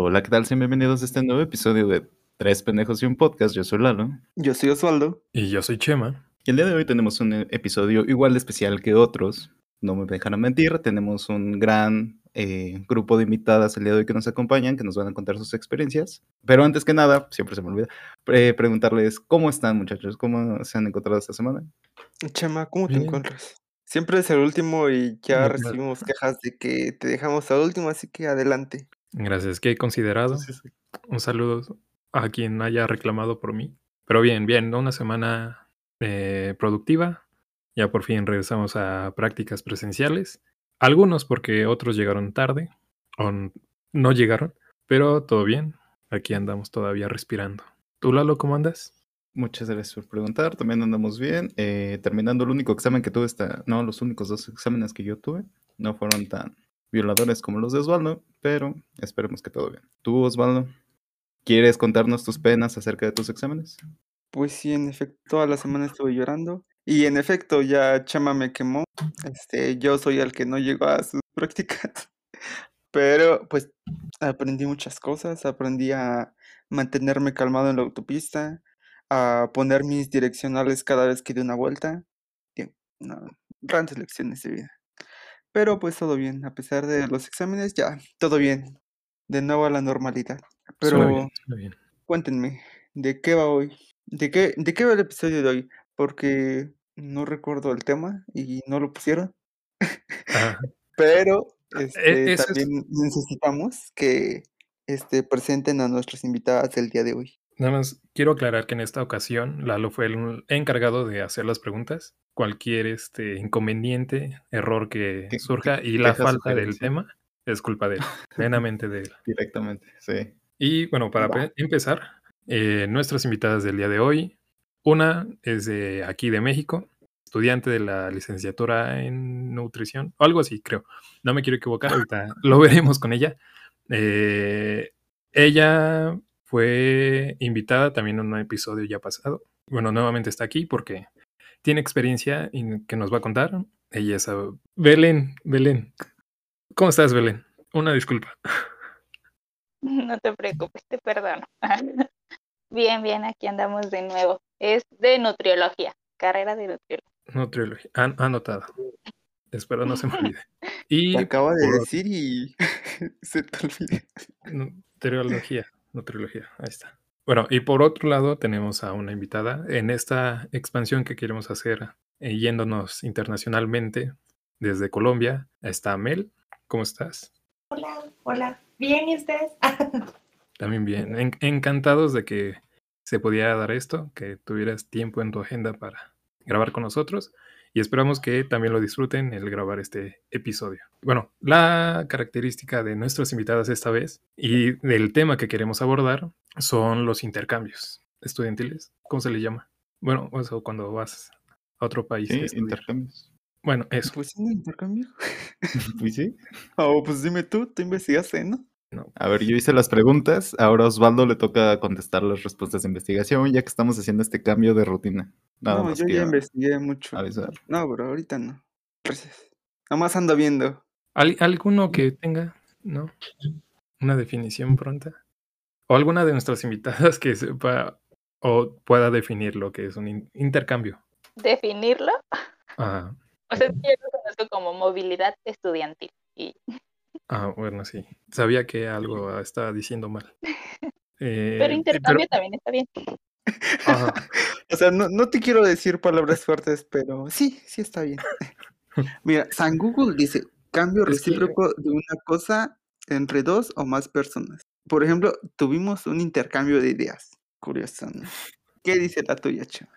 Hola, ¿qué tal? Sean bienvenidos a este nuevo episodio de Tres Pendejos y un Podcast. Yo soy Lalo. Yo soy Osvaldo. Y yo soy Chema. Y el día de hoy tenemos un episodio igual de especial que otros. No me dejarán mentir, tenemos un gran eh, grupo de invitadas el día de hoy que nos acompañan, que nos van a contar sus experiencias. Pero antes que nada, siempre se me olvida, eh, preguntarles cómo están muchachos, cómo se han encontrado esta semana. Chema, ¿cómo te encuentras? Siempre es el último y ya recibimos quejas de que te dejamos al último, así que adelante. Gracias, que he considerado. Sí, sí. Un saludo a quien haya reclamado por mí. Pero bien, bien, una semana eh, productiva. Ya por fin regresamos a prácticas presenciales. Algunos porque otros llegaron tarde o no llegaron, pero todo bien. Aquí andamos todavía respirando. ¿Tú, Lalo, cómo andas? Muchas gracias por preguntar, también andamos bien. Eh, terminando el único examen que tuve, esta, no, los únicos dos exámenes que yo tuve, no fueron tan violadores como los de Osvaldo, pero esperemos que todo bien. ¿Tú, Osvaldo, quieres contarnos tus penas acerca de tus exámenes? Pues sí, en efecto, toda la semana estuve llorando. Y en efecto, ya Chema me quemó. Este, yo soy el que no llegó a sus prácticas. Pero pues aprendí muchas cosas. Aprendí a mantenerme calmado en la autopista, a poner mis direccionales cada vez que di una vuelta. no, grandes lecciones de vida. Pero pues todo bien, a pesar de los exámenes, ya, todo bien. De nuevo a la normalidad. Suena Pero bien, suena bien. cuéntenme, ¿de qué va hoy? ¿De qué, de qué va el episodio de hoy? Porque no recuerdo el tema y no lo pusieron. Ajá. Pero E- este, es- también necesitamos que este, presenten a nuestras invitadas del día de hoy. Nada más quiero aclarar que en esta ocasión Lalo fue el encargado de hacer las preguntas. Cualquier este inconveniente, error que surja y la falta del tema es culpa de él, plenamente de él. Directamente, sí. Y bueno, para Va. empezar, eh, nuestras invitadas del día de hoy, una es de aquí de México, estudiante de la licenciatura en nutrición, o algo así, creo. No me quiero equivocar, ahorita lo veremos con ella. Eh, ella fue invitada también en un episodio ya pasado. Bueno, nuevamente está aquí porque tiene experiencia y que nos va a contar. Ella es ah, Belén. Belén. ¿Cómo estás, Belén? Una disculpa. No te preocupes, te perdono. Bien, bien, aquí andamos de nuevo. Es de nutriología, carrera de nutriología. Nutriología. An- anotado. Espero no se me olvide. Y Te acabo de por- decir y se te olvida. Nutriología. Nutriología. Ahí está. Bueno, y por otro lado tenemos a una invitada en esta expansión que queremos hacer eh, yéndonos internacionalmente desde Colombia. Está Mel. ¿Cómo estás? Hola, hola. Bien, ¿y ustedes? También bien. En- encantados de que se podía dar esto, que tuvieras tiempo en tu agenda para grabar con nosotros y esperamos que también lo disfruten el grabar este episodio. Bueno, la característica de nuestras invitadas esta vez y del tema que queremos abordar son los intercambios estudiantiles. ¿Cómo se le llama? Bueno, eso cuando vas a otro país. Sí, intercambios. Bueno, eso. Pues un intercambio. Pues sí. Oh, pues dime tú, tú investigaste, ¿no? No. A ver, yo hice las preguntas, ahora a Osvaldo le toca contestar las respuestas de investigación, ya que estamos haciendo este cambio de rutina. Nada no, más yo ya investigué mucho. avisar. No, bro, ahorita no. Gracias. Nada más ando viendo. ¿Al- ¿Alguno que tenga, no? Una definición pronta? ¿O alguna de nuestras invitadas que sepa o pueda definir lo que es un in- intercambio? ¿Definirlo? Ah, O sea, yo lo conozco como movilidad estudiantil. Y ah, bueno, sí. Sabía que algo estaba diciendo mal. Eh, pero intercambio pero- también está bien. Ajá. O sea, no, no te quiero decir palabras fuertes, pero sí, sí está bien. Mira, San Google dice cambio recíproco de una cosa entre dos o más personas. Por ejemplo, tuvimos un intercambio de ideas. Curioso, ¿no? ¿Qué dice la tuya, Chema?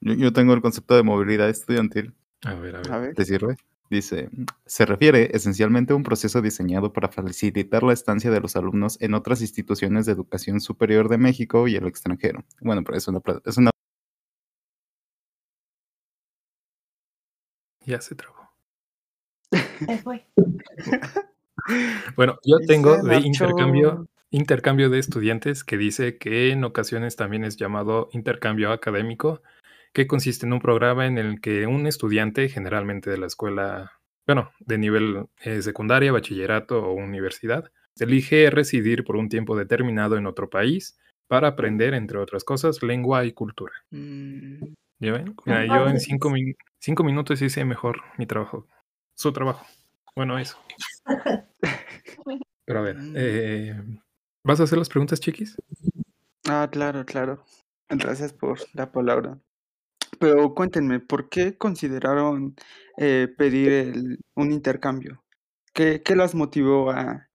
Yo, yo tengo el concepto de movilidad estudiantil. A ver, a ver. A ver. ¿Te sirve? Dice, se refiere esencialmente a un proceso diseñado para facilitar la estancia de los alumnos en otras instituciones de educación superior de México y el extranjero. Bueno, pero es una, es una Ya se trabó. Bueno, yo tengo de intercambio, intercambio de estudiantes que dice que en ocasiones también es llamado intercambio académico, que consiste en un programa en el que un estudiante, generalmente de la escuela, bueno, de nivel eh, secundaria, bachillerato o universidad, Elige residir por un tiempo determinado en otro país para aprender, entre otras cosas, lengua y cultura. Mm, ¿Ya ven? Mira, yo en cinco minutos hice mejor mi trabajo. Su trabajo. Bueno, eso. Pero a ver, Mm. eh, ¿vas a hacer las preguntas, chiquis? Ah, claro, claro. Gracias por la palabra. Pero cuéntenme, ¿por qué consideraron eh, pedir el- un intercambio? ¿Qué, qué las motivó a,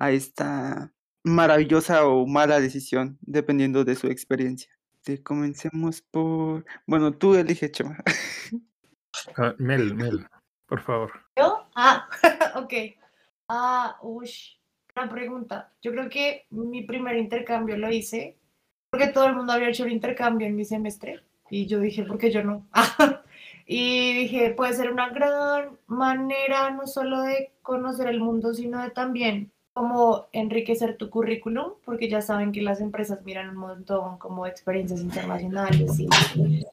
a esta maravillosa o mala decisión, dependiendo de su experiencia? Te comencemos por... Bueno, tú elige, Chema. Ah, Mel, Mel, por favor. ¿Yo? Ah, ok. Ah, ush, gran pregunta. Yo creo que mi primer intercambio lo hice porque todo el mundo había hecho un intercambio en mi semestre y yo dije, ¿por qué yo no? y dije, puede ser una gran manera no solo de conocer el mundo, sino de también como enriquecer tu currículum, porque ya saben que las empresas miran un montón como experiencias internacionales y,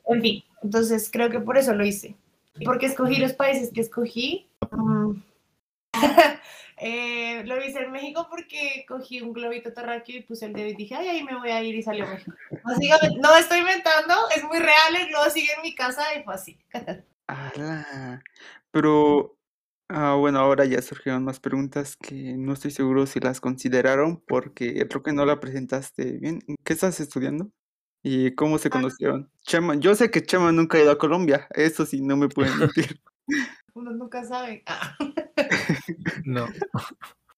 en fin, entonces creo que por eso lo hice. ¿Y por qué escogí los países que escogí? Mm. Eh, lo hice en México porque cogí un globito terráqueo y puse el dedo y dije, ay, ahí me voy a ir y salió México. Básicamente, no estoy inventando, es muy real, el globo sigue en mi casa y fue así. Ala. Pero, ah, bueno, ahora ya surgieron más preguntas que no estoy seguro si las consideraron porque creo que no la presentaste bien. ¿Qué estás estudiando? ¿Y cómo se conocieron? Chema, yo sé que Chema nunca ha ido a Colombia, eso sí, no me pueden mentir. Uno nunca sabe. Ah. No.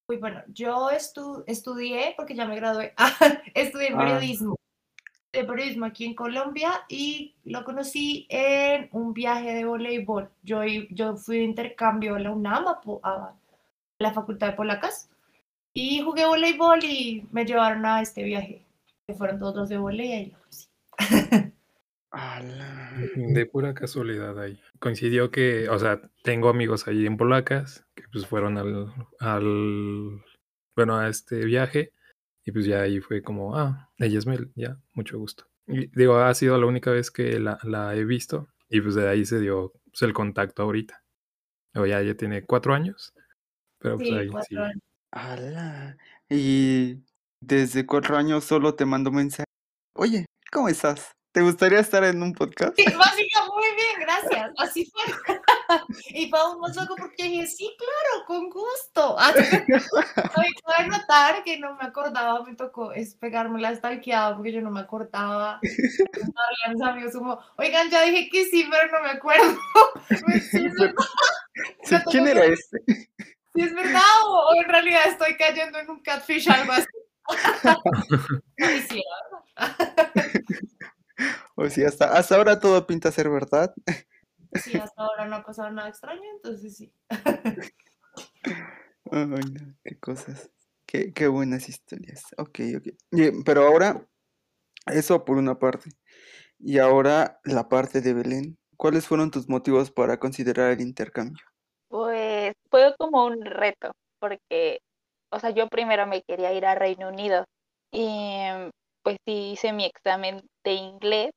Uy, bueno, yo estu- estudié, porque ya me gradué, estudié Ah. periodismo. De periodismo aquí en Colombia y lo conocí en un viaje de voleibol. Yo, yo fui de intercambio a la UNAM, a la Facultad de Polacas, y jugué voleibol y me llevaron a este viaje, que fueron todos los de voleibol y lo conocí. Ala. De pura casualidad ahí. Coincidió que, o sea, tengo amigos ahí en Polacas que pues fueron al, al, bueno, a este viaje y pues ya ahí fue como, ah, ella es Mel, ya, mucho gusto. Y digo, ha sido la única vez que la, la he visto y pues de ahí se dio pues, el contacto ahorita. O ya, ya tiene cuatro años, pero pues Sí, ahí sí. cuatro años. Ala. Y desde cuatro años solo te mando mensaje. Oye, ¿cómo estás? ¿Te gustaría estar en un podcast? Sí, básica, muy bien, gracias. Así fue. y fue aún más loco porque dije, sí, claro, con gusto. Oye, Cabe notar que no me acordaba, me tocó es pegarme la stalkeada porque yo no me acordaba. A mis amigos como, oigan, ya dije que sí, pero no me acuerdo. Sí, es verdad, Sí, No, ¿Quién era que- este? sí es verdad, o, o en realidad estoy cayendo en un catfish, algo así. O sea, hasta, hasta ahora todo pinta ser verdad. sí, hasta ahora no ha pasado nada extraño, entonces sí. Ay, no, qué cosas. Qué, qué buenas historias. Ok, ok. Bien, pero ahora, eso por una parte. Y ahora la parte de Belén. ¿Cuáles fueron tus motivos para considerar el intercambio? Pues fue como un reto, porque, o sea, yo primero me quería ir a Reino Unido y pues sí hice mi examen de inglés,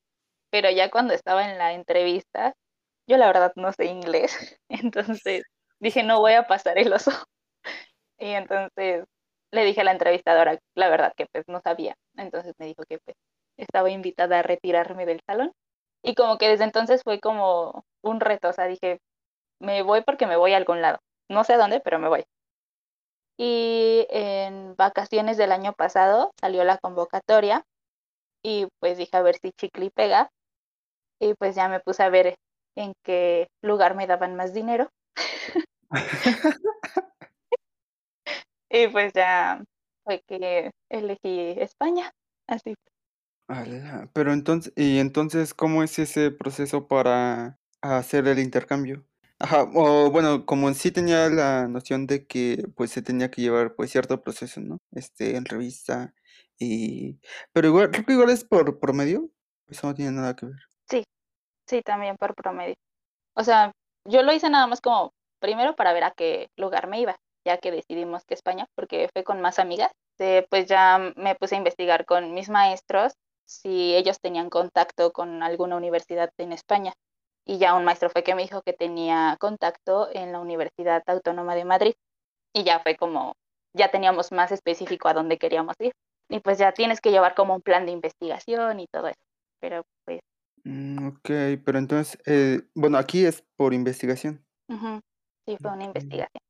pero ya cuando estaba en la entrevista, yo la verdad no sé inglés, entonces dije, no voy a pasar el oso. Y entonces le dije a la entrevistadora, la verdad que pues no sabía, entonces me dijo que pues estaba invitada a retirarme del salón. Y como que desde entonces fue como un reto, o sea, dije, me voy porque me voy a algún lado. No sé a dónde, pero me voy. Y en vacaciones del año pasado salió la convocatoria y pues dije a ver si chicle y pega. Y pues ya me puse a ver en qué lugar me daban más dinero. Y pues ya fue que elegí España. Así. Pero entonces, ¿y entonces cómo es ese proceso para hacer el intercambio? Ajá, o bueno, como sí tenía la noción de que pues se tenía que llevar pues cierto proceso, ¿no? Este, en revista y... Pero igual, creo que igual es por promedio, eso no tiene nada que ver. Sí, también por promedio. O sea, yo lo hice nada más como primero para ver a qué lugar me iba, ya que decidimos que España, porque fue con más amigas. Eh, pues ya me puse a investigar con mis maestros si ellos tenían contacto con alguna universidad en España. Y ya un maestro fue que me dijo que tenía contacto en la Universidad Autónoma de Madrid. Y ya fue como ya teníamos más específico a dónde queríamos ir. Y pues ya tienes que llevar como un plan de investigación y todo eso. Pero pues, Mm, ok, pero entonces, eh, bueno, aquí es por investigación. sí, fue una investigación.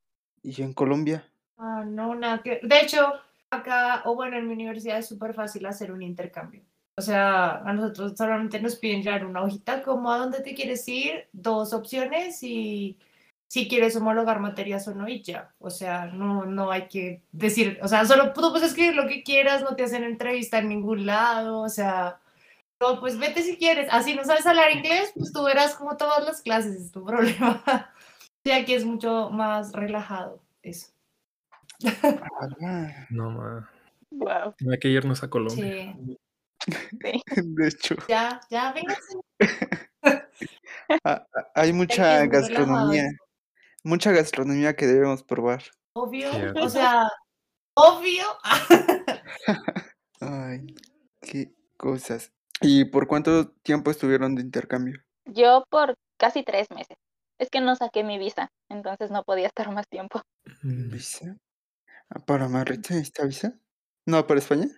¿Y en Colombia? Ah, no, nada que. De hecho, acá, o bueno, en mi universidad es súper fácil hacer un intercambio. O sea, a nosotros solamente nos piden llevar una hojita como a dónde te quieres ir, dos opciones y si quieres homologar materias o no y ya. O sea, no, no hay que decir, o sea, solo tú puedes escribir lo que quieras, no te hacen entrevista en ningún lado, o sea, no, pues vete si quieres. Así no sabes hablar inglés, pues tú verás como todas las clases, es tu problema. Sí, aquí es mucho más relajado eso. No, ma. Wow. Hay que irnos a Colombia. Sí. De hecho, Ya, ya, vénganse. a- a- hay mucha gastronomía, mucha gastronomía que debemos probar. Obvio, o sea, obvio. Ay, qué cosas. ¿Y por cuánto tiempo estuvieron de intercambio? Yo por casi tres meses. Es que no saqué mi visa, entonces no podía estar más tiempo. Mm, ¿Visa? Ah, ¿Para Marrita esta visa? ¿No, para España?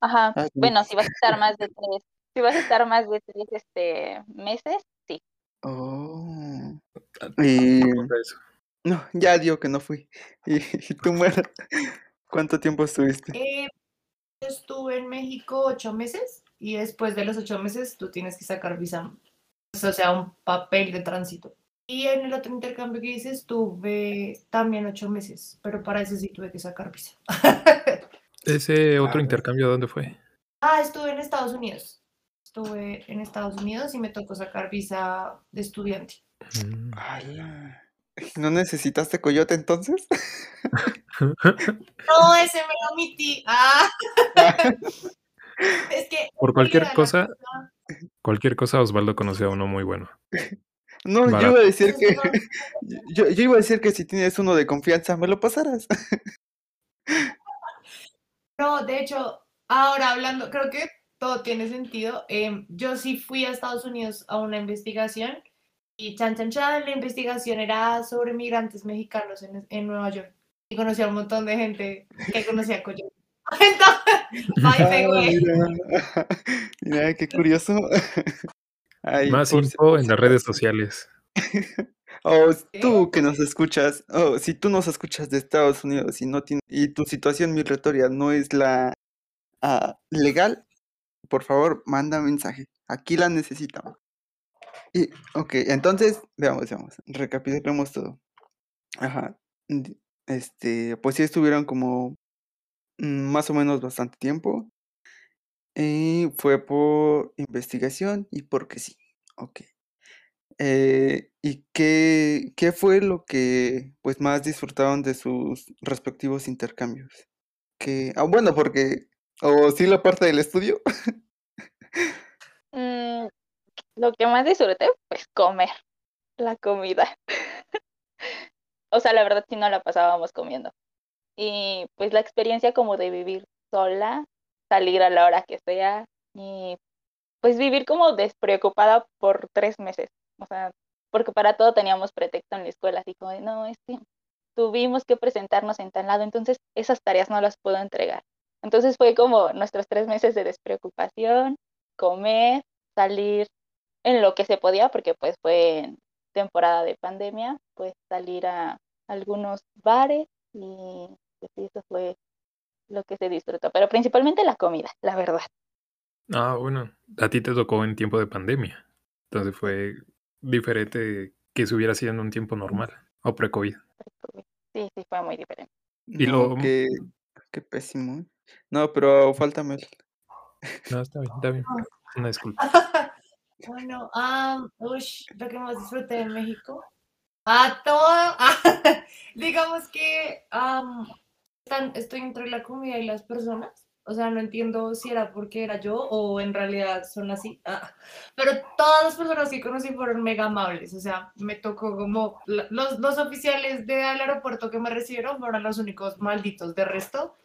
Ajá. Ah, no. Bueno, si vas a estar más de tres, si vas a estar más de tres este, meses, sí. Oh. ah, Y eso. No, ya digo que no fui. ¿Y, y tú, Mara? ¿Cuánto tiempo estuviste? Eh, yo estuve en México ocho meses y después de los ocho meses tú tienes que sacar visa, o sea, un papel de tránsito. Y en el otro intercambio que hice estuve también ocho meses, pero para ese sí tuve que sacar visa. ¿Ese otro Ah. intercambio dónde fue? ah, estuve en Estados Unidos. Estuve en Estados Unidos y me tocó sacar visa de estudiante. Mm. Ala. ¿No necesitaste coyote entonces? No, ese me lo omití. Ah. es que Por cualquier cosa, cosa- cualquier cosa, Osvaldo conoce a uno muy bueno. No, yo iba a decir que yo iba a decir que si tienes uno de confianza, me lo pasarás. No, de hecho, ahora hablando, creo que todo tiene sentido. Em, yo sí fui a Estados Unidos a una investigación y chan, chan, chan, la investigación era sobre migrantes mexicanos en, en Nueva York. Y conocí a un montón de gente que conocía a Coyote. Entonces, Ah, eh. mira. Mira, qué curioso. Ay, Más info en las redes sociales. O tú que nos escuchas, o si tú nos escuchas de Estados Unidos y no tiene, y tu situación migratoria no es la ah, legal, por favor, manda mensaje. Aquí la necesitamos. Y, ok, entonces, veamos, veamos, recapitulemos todo. Ajá. Este, pues sí estuvieron como mm, más o menos bastante tiempo. Y fue por investigación y porque sí. Ok. Eh, ¿y qué, qué fue lo que pues más disfrutaron de sus respectivos intercambios? Que, ah, bueno, porque, o sí la parte del estudio. Lo que más disfruté, pues comer, la comida. O sea, la verdad sí no la pasábamos comiendo. Y pues la experiencia como de vivir sola, salir a la hora que sea y pues vivir como despreocupada por tres meses. O sea, porque para todo teníamos pretexto en la escuela, así como no, es que tuvimos que presentarnos en tal lado, entonces esas tareas no las puedo entregar. Entonces fue como nuestros tres meses de despreocupación, comer, salir en lo que se podía, porque pues fue en temporada de pandemia, pues salir a algunos bares y pues eso fue lo que se disfrutó, pero principalmente la comida, la verdad. Ah, bueno, a ti te tocó en tiempo de pandemia. Entonces fue diferente que si hubiera sido en un tiempo normal o pre-COVID. Sí, sí, fue muy diferente. Y No, lo- qué, qué pésimo. ¿eh? No, pero falta Mel. No, está bien, está bien. Una disculpa. Bueno, ah, ush, lo que más disfruté en México. A todo. digamos que am, están- estoy entre la comida y las personas. O sea, no entiendo si era porque era yo o en realidad son así. Ah, pero todas las personas que conocí fueron mega amables. O sea, me tocó como los, los oficiales del aeropuerto que me recibieron fueron los únicos malditos. De resto,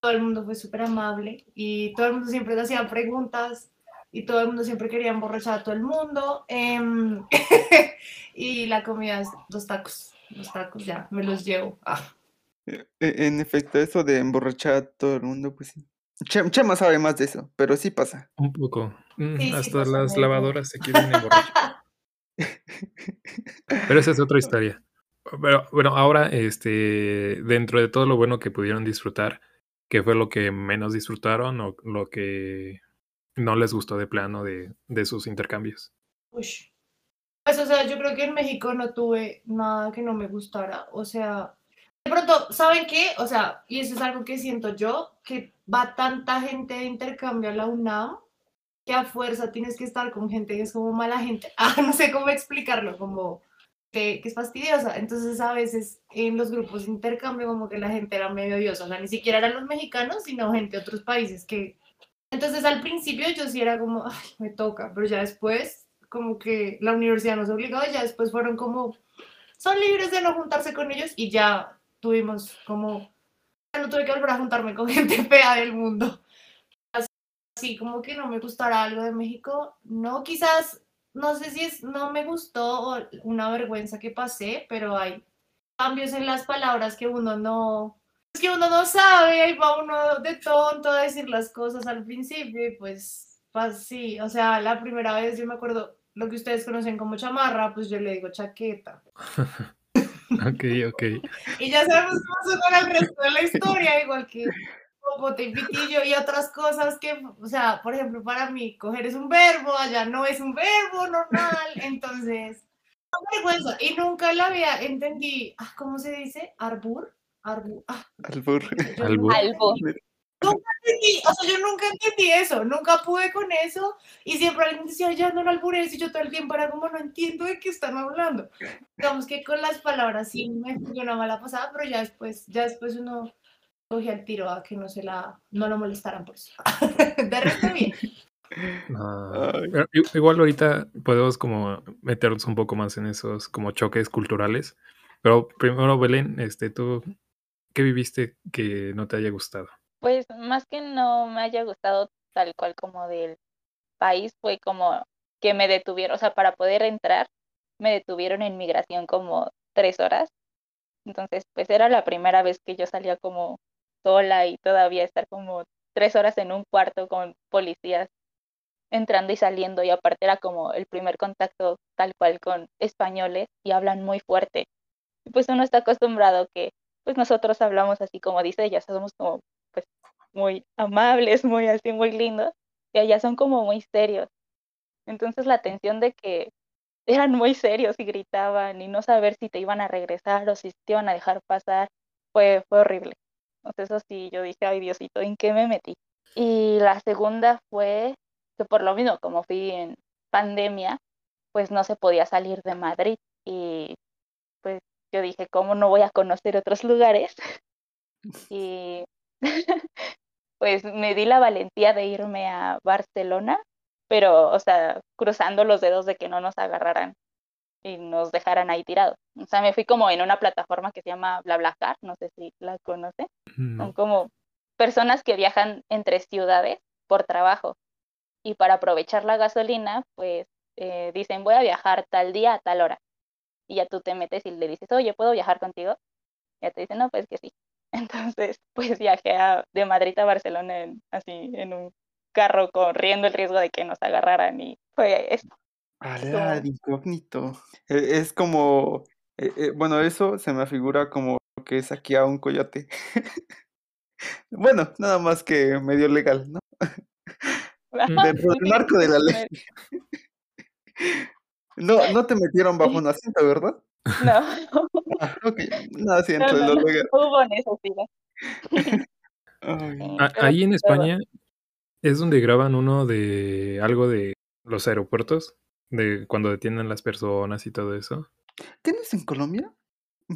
todo el mundo fue súper amable y todo el mundo siempre te hacía preguntas y todo el mundo siempre quería emborrachar a todo el mundo. em, y la comida es los tacos. Los tacos ya, me los llevo. Ah, E- e- En efecto, eso de emborrachar a todo el mundo, pues sí. Che- Chema sabe más de eso, pero sí pasa. Un poco. Mm, sí hasta pasa las lavadoras se quieren emborrachar. Pero esa es otra historia. Pero bueno, ahora, este, dentro de todo lo bueno que pudieron disfrutar, ¿qué fue lo que menos disfrutaron o lo que no les gustó de plano de, de sus intercambios? Ush. Pues, o sea, yo creo que en México no tuve nada que no me gustara. O sea, de pronto, ¿saben qué? O sea, y eso es algo que siento yo, que va tanta gente de intercambio a la UNAM que a fuerza tienes que estar con gente que es como mala gente. Ah, no sé cómo explicarlo, como que, que es fastidiosa. Entonces, a veces en los grupos de intercambio, como que la gente era medio odiosa. O sea, ni siquiera eran los mexicanos, sino gente de otros países que. Entonces, al principio yo sí era como, ay, me toca, pero ya después como que la universidad nos obligó ya después fueron como, son libres de no juntarse con ellos y ya tuvimos como, ya no tuve que volver a juntarme con gente fea del mundo. Así como que no me gustara algo de México, no, quizás, no sé si es, no me gustó o una vergüenza que pasé, pero hay cambios en las palabras que uno no, es que uno no sabe, ahí va uno de tonto a decir las cosas al principio y pues, pues sí, o sea, la primera vez yo me acuerdo lo que ustedes conocen como chamarra, pues yo le digo chaqueta. Ok, ok. Y ya sabemos cómo suena el resto de la historia, igual que popote y pitillo y otras cosas que, o sea, por ejemplo, para mí coger es un verbo, allá no es un verbo normal, entonces, no vergüenza. Y nunca la había entendí, ah, ¿cómo se dice? Arbur, arbur, ah, Albur. yo Albur. nunca Albur. entendí, o sea, yo nunca entendí eso, nunca pude con eso, y siempre alguien decía, ya no lo albures, y yo todo el tiempo era como, no entiendo de qué están hablando. Digamos que con las palabras sí me funcionaba la pasada, pero ya después, ya después uno cogía el tiro a que no se la, no lo molestaran por eso. De resto bien. No, igual ahorita podemos como meternos un poco más en esos como choques culturales. Pero primero, Belén, este, tú, ¿qué viviste que no te haya gustado? Pues más que no me haya gustado tal cual como del país, fue como que me detuvieron, o sea, para poder entrar, me detuvieron en migración como tres horas. Entonces, pues era la primera vez que yo salía como sola y todavía estar como tres horas en un cuarto con policías entrando y saliendo y aparte era como el primer contacto tal cual con españoles y hablan muy fuerte. Pues uno está acostumbrado que pues nosotros hablamos así como dice ella, somos como pues muy amables, muy así, muy lindos, y allá son como muy serios. Entonces la tensión de que eran muy serios y gritaban y no saber si te iban a regresar o si te iban a dejar pasar, fue, fue horrible. Entonces eso sí, yo dije, ay Diosito, ¿en qué me metí? Y la segunda fue que por lo mismo, como fui en pandemia, pues no se podía salir de Madrid y yo dije, ¿cómo no voy a conocer otros lugares? Y pues me di la valentía de irme a Barcelona, pero, o sea, cruzando los dedos de que no nos agarraran y nos dejaran ahí tirados. O sea, me fui como en una plataforma que se llama BlaBlaCar, no sé si la conoce. Son como personas que viajan entre ciudades por trabajo y para aprovechar la gasolina, pues eh, dicen voy a viajar tal día a tal hora. Y ya tú te metes y le dices, oye, ¿puedo viajar contigo? Y ya te dicen, no, pues que sí. Entonces, pues viajé a- de Madrid a Barcelona en- así en un carro corriendo el riesgo de que nos agarraran y fue esto. Como- de incógnito. E- Es como, eh, eh, bueno, eso se me figura como que es aquí a un coyote. Bueno, nada más que medio legal, ¿no? Dentro del marco de la ley. No, no te metieron bajo un asiento, ¿verdad? No, Ah, ok, no, dentro de no, lo no, legal. hubo necesidad. Pero ahí en todo. España es donde graban uno de algo de los aeropuertos, de cuando detienen las personas y todo eso. ¿qué no es en Colombia?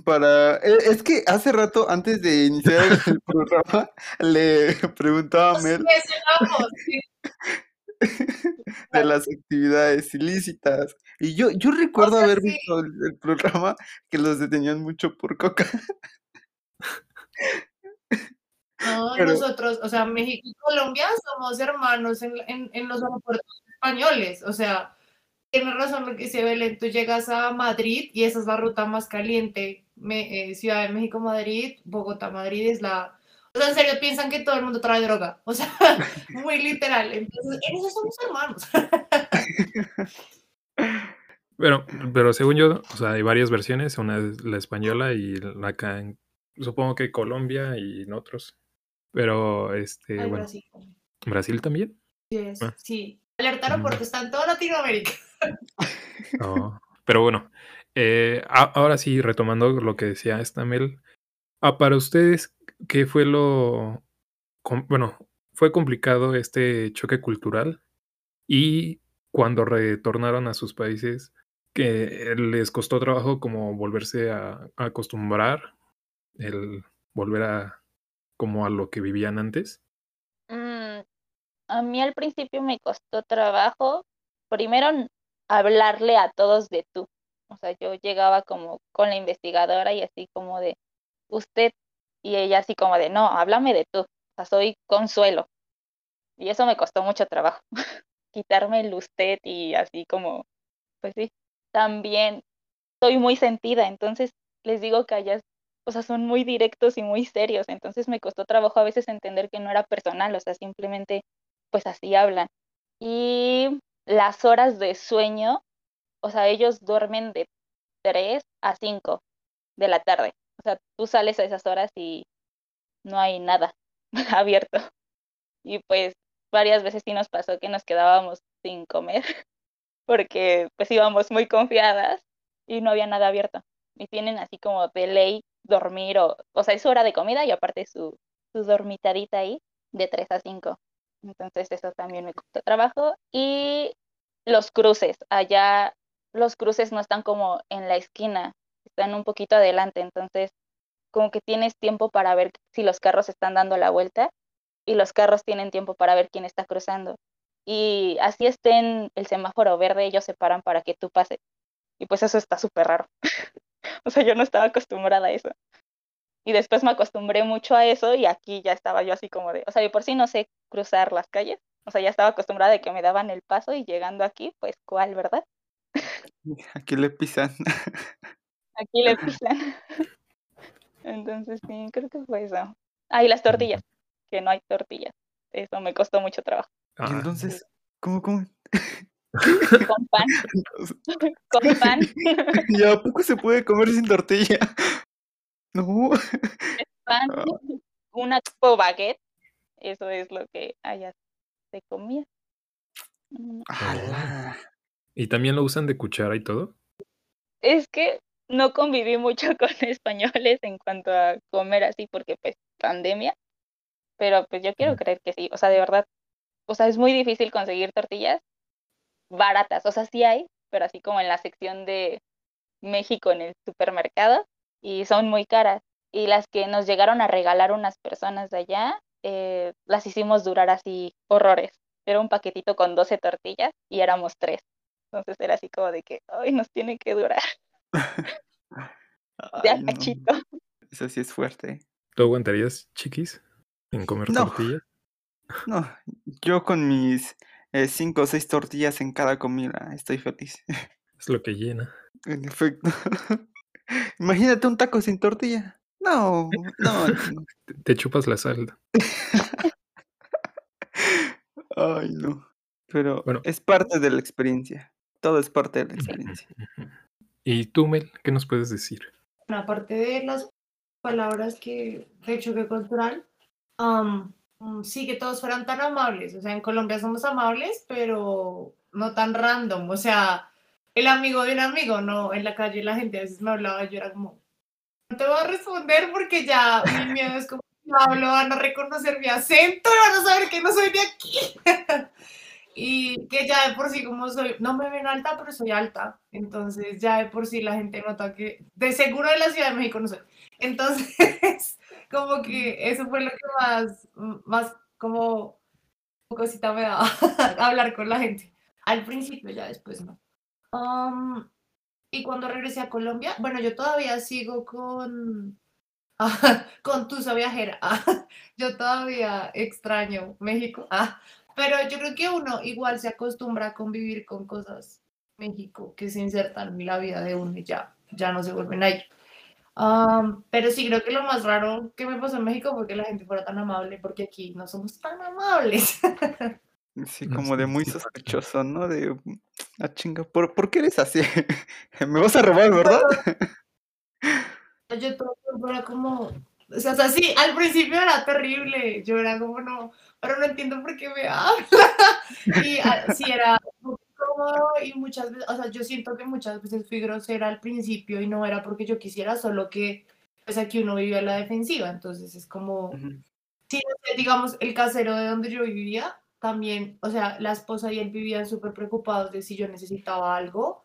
Para, e- es que hace rato, antes de iniciar el programa, le preguntaba a Mel. de las actividades ilícitas. Y yo, yo recuerdo sea, haber sí. visto el, el programa que los detenían mucho por coca. No, Pero- nosotros, o sea, México y Colombia somos hermanos en, en, en los aeropuertos españoles. O sea, tienes razón lo que dice Belén, tú llegas a Madrid y esa es la ruta más caliente Me- eh, Ciudad de México, Madrid, Bogotá, Madrid es la... O sea, en serio, piensan que todo el mundo trae droga. O sea, muy literal. Entonces, en eso somos hermanos. Pero, pero según yo, o sea, hay varias versiones, una es la española y la acá en, supongo que Colombia y en otros. Pero, este, Ay, bueno, Brasil. Brasil también. Sí, es- Ah. sí. Alerta aeropuerto está en toda Latinoamérica. Oh, Pero bueno, eh, a- ahora sí, retomando lo que decía esta Mel, ah, para ustedes, ¿qué fue lo, bueno, fue complicado este choque cultural? Y cuando retornaron a sus países, que les costó trabajo como volverse a, acostumbrar, el volver a como a lo que vivían antes. Mm, a mí al principio me costó trabajo, primero hablarle a todos de tú. O sea, yo llegaba como con la investigadora y así como de usted y ella así como de no, háblame de tú. O sea, soy Consuelo. Y eso me costó mucho trabajo. Quitarme el usted y así como, pues sí. También soy muy sentida, entonces les digo que allá, o sea, son muy directos y muy serios, entonces me costó trabajo a veces entender que no era personal, o sea, simplemente pues así hablan. Y las horas de sueño, o sea, ellos duermen de 3 a 5 de la tarde. O sea, tú sales a esas horas y no hay nada abierto. Y pues varias veces sí nos pasó que nos quedábamos sin comer porque pues íbamos muy confiadas y no había nada abierto. Y tienen así como de ley dormir o, o sea, es hora de comida y aparte su, su dormitadita ahí de 3 a 5. Entonces eso también me costó trabajo. Y los cruces, allá los cruces no están como en la esquina, están un poquito adelante, entonces como que tienes tiempo para ver si los carros están dando la vuelta y los carros tienen tiempo para ver quién está cruzando. Y así estén el semáforo verde, ellos se paran para que tú pases. Y pues eso está súper raro. o sea, yo no estaba acostumbrada a eso. Y después me acostumbré mucho a eso y aquí ya estaba yo así como de, o sea, yo por sí no sé cruzar las calles. O sea, ya estaba acostumbrada de que me daban el paso y llegando aquí, pues, ¿cuál, verdad? Aquí le pisan. Aquí le pisan. Entonces, sí, creo que fue eso. Ah, y las tortillas, que no hay tortillas. Eso me costó mucho trabajo. Y Ah, entonces, ¿cómo, cómo? Con pan. Con pan. ¿Y a poco se puede comer sin tortilla? No. pan. Ah. Una tipo baguette. Eso es lo que allá se comía. Mm, ¡Hala! ¿Y también lo usan de cuchara y todo? Es que no conviví mucho con españoles en cuanto a comer así, porque pues pandemia. Pero pues yo quiero creer que sí. O sea, de verdad. O sea, es muy difícil conseguir tortillas baratas. O sea, sí hay, pero así como en la sección de México en el supermercado. Y son muy caras. Y las que nos llegaron a regalar unas personas de allá, eh, las hicimos durar así horrores. Era un paquetito con 12 tortillas y éramos tres. Entonces era así como de que, ay, nos tiene que durar de Ay, no. Eso sí es fuerte. ¿Tú aguantarías, chiquis, en comer No. tortilla? No, yo con mis eh, cinco o seis tortillas en cada comida estoy feliz. Es lo que llena. En efecto. Imagínate un taco sin tortilla. No, no. no. Te, te chupas la sal. Ay, no. Pero Bueno. es parte de la experiencia. Todo es parte de la experiencia. ¿Y tú, Mel, qué nos puedes decir? Bueno, aparte de las palabras que de choque cultural, mm, sí que todos fueran tan amables. O sea, en Colombia somos amables, pero no tan random. O sea, el amigo de un amigo, no, en la calle la gente a veces me hablaba, yo era como, no te voy a responder porque ya mi miedo es como, si hablo, van a reconocer mi acento, van a saber que no soy de aquí. Y que ya de por sí como soy, no me ven alta, pero soy alta. Entonces ya de por sí la gente nota que de seguro de la Ciudad de México no soy. Entonces, como que eso fue lo que más, más como cosita me daba hablar con la gente. Al principio, ya después no. Um, y cuando regresé a Colombia, bueno, yo todavía sigo con, con Tusa Viajera. yo todavía extraño México. Pero yo creo que uno igual se acostumbra a convivir con cosas México que se insertan en la vida de uno y ya, ya no se vuelven ahí. Am, pero sí, creo que lo más raro que me pasó en México fue que la gente fuera tan amable, porque aquí no somos tan amables. Sí, como de muy sospechoso, ¿no? De, ah, chinga, ¿por, por qué eres así? Me vas a robar, ¿verdad? Yo todo era como, o sea, o sea, sí, al principio era terrible, yo era como, no, pero no entiendo por qué me habla. Y ah, sí, era y muchas veces, o sea, yo siento que muchas veces fui grosera al principio y no era porque yo quisiera, solo que, pues aquí uno vive a la defensiva, entonces es como. Sí, no sé, digamos, el casero de donde yo vivía, también, o sea, la esposa y él vivían súper preocupados de si yo necesitaba algo.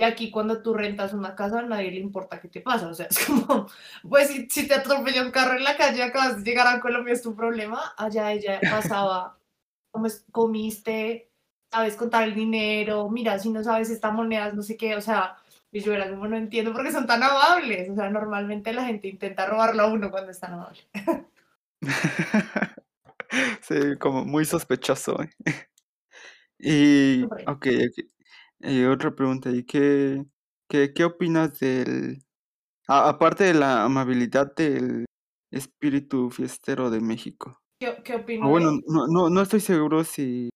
Y aquí cuando tú rentas una casa, a nadie le importa qué te pasa. O sea, es como, pues si, si te atropella un carro en la calle, acabas de llegar a Colombia, es tu problema. Allá ella pasaba, comiste, sabes contar el dinero, mira, si no sabes esta moneda, no sé qué, o sea, y yo era como, no entiendo por qué son tan amables. O sea, normalmente la gente intenta robarlo a uno cuando es tan amable. Sí, como muy sospechoso. ¿eh? Y, ok, ok. Y otra pregunta, ¿y qué, qué, qué opinas del, a- aparte de la amabilidad del espíritu fiestero de México? ¿Qué, qué O opino de- bueno, no, no, no estoy seguro si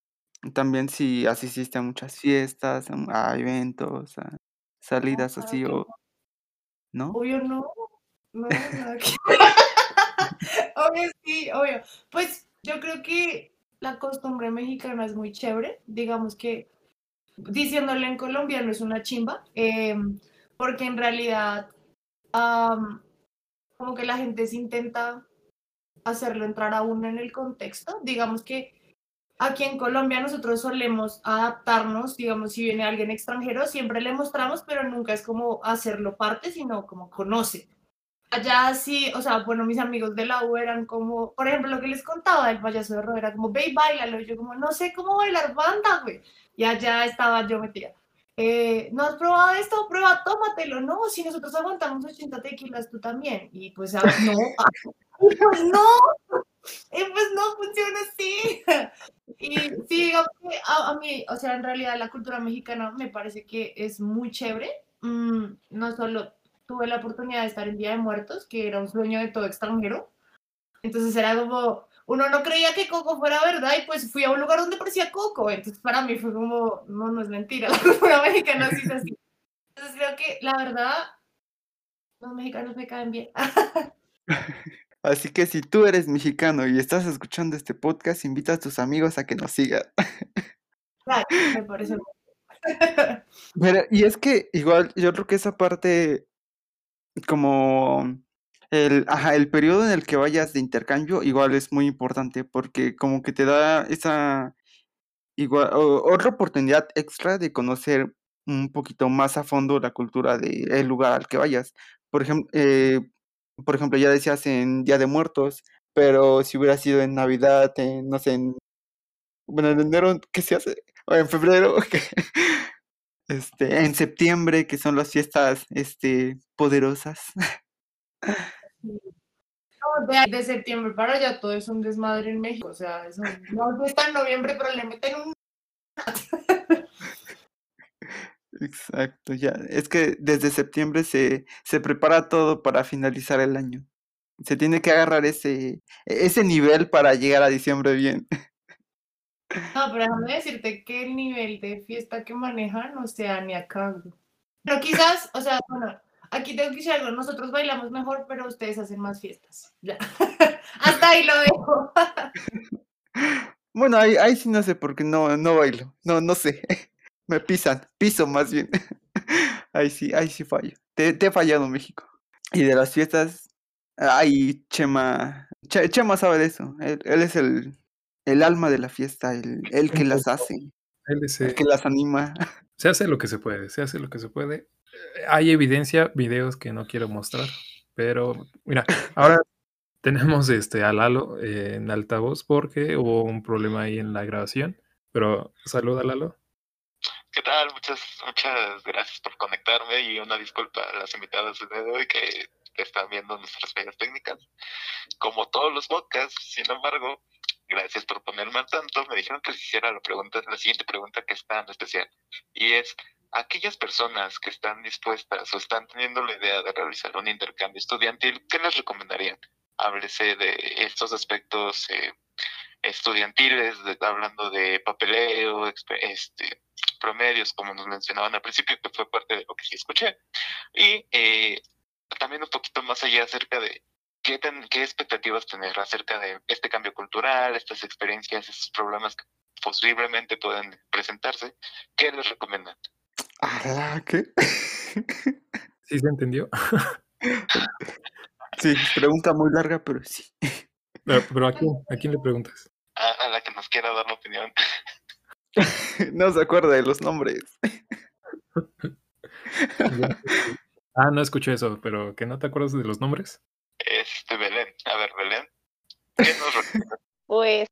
también si asististe a muchas fiestas, a, a eventos, a salidas claro así que o no. Obvio no, no, nada que Obvio sí, obvio. Pues yo creo que la costumbre mexicana es muy chévere, digamos que diciéndole en colombiano es una chimba, em, porque en realidad como que la gente se intenta hacerlo entrar a uno en el contexto, digamos que aquí en Colombia nosotros solemos adaptarnos, digamos, si viene alguien extranjero, siempre le mostramos, pero nunca es como hacerlo parte, sino como conoce. Allá sí, o sea, bueno, mis amigos de la U eran como, por ejemplo, lo que les contaba del payaso de Ro, era como, ve y bailalo, yo como, no sé cómo bailar banda, güey. Y allá estaba yo metida. Eh, ¿No has probado esto? Prueba, tómatelo. No, si nosotros aguantamos 80 tequilas, tú también. Y pues, ah, no, pues no, pues no funciona así. Y sí, digamos a, a mí, o sea, en realidad la cultura mexicana me parece que es muy chévere. Mm, no solo tuve la oportunidad de estar en Día de Muertos, que era un sueño de todo extranjero. Entonces era como, uno no creía que Coco fuera verdad y pues fui a un lugar donde parecía Coco. Entonces para mí fue como, no, no es mentira, la cultura mexicana sí es así. Entonces creo que la verdad, los mexicanos me caen bien. Así que si tú eres mexicano y estás escuchando este podcast, invita a tus amigos a que nos sigan. Claro, me parece. Pero, y es que igual yo creo que esa parte, como el, ajá, el periodo en el que vayas de intercambio, igual es muy importante porque como que te da esa, igual, o- otra oportunidad extra de conocer un poquito más a fondo la cultura del lugar al que vayas. Por ejemplo, por ejemplo, ya decías en Día de Muertos, pero si hubiera sido en Navidad, en, no sé, en, bueno, en enero, ¿qué se hace? O en febrero, que este, en septiembre, que son las fiestas, este, poderosas. No, de, de septiembre para allá todo es un desmadre en México. O sea, eso no está en noviembre, pero le meten un. Exacto, ya. Es que desde septiembre se, se prepara todo para finalizar el año. Se tiene que agarrar ese, ese nivel para llegar a diciembre bien. No, pero déjame decirte que el nivel de fiesta que manejan, o sea, ni acá. güey. Pero quizás, o sea, bueno, aquí tengo que decir algo. Nosotros bailamos mejor, pero ustedes hacen más fiestas. Ya. Hasta ahí lo dejo. Bueno, ahí, ahí sí no sé porque no, no bailo. No, no sé. Me pisan, piso más bien. Ahí sí, ahí sí fallo. Te, te he fallado, México. Y de las fiestas, ay, Chema. Che- Chema sabe de eso. Él es el, el alma de la fiesta, el, el que las hace, Él es, el que las anima. Se hace lo que se puede, se hace lo que se puede. Hay evidencia, videos que no quiero mostrar, pero mira, ahora tenemos este a Lalo eh, en altavoz porque hubo un problema ahí en la grabación, pero saluda Lalo. ¿Qué tal? Muchas, muchas gracias por conectarme y una disculpa a las invitadas de hoy que están viendo nuestras fallas técnicas. Como todos los podcasts, sin embargo, gracias por ponerme al tanto. Me dijeron que les hiciera la pregunta, la siguiente pregunta que es tan especial. Y es, aquellas personas que están dispuestas o están teniendo la idea de realizar un intercambio estudiantil, ¿qué les recomendarían? Háblese de estos aspectos eh, estudiantiles, hablando de papeleo, este, promedios, como nos mencionaban al principio, que fue parte de lo que sí escuché. Y eh, también un poquito más allá acerca de qué, qué expectativas tener acerca de este cambio cultural, estas experiencias, estos problemas que posiblemente pueden presentarse. ¿Qué les recomiendan? ¿Ala qué? ¿Sí se entendió? sí, pregunta muy larga, pero sí. Pero, ¿a, quién, ¿a quién le preguntas? A, la que nos quiera dar la opinión. no se acuerda de los nombres. ah, no escuché eso, pero ¿que no te acuerdas de los nombres? Este, Belén. A ver, Belén. ¿Qué nos Pues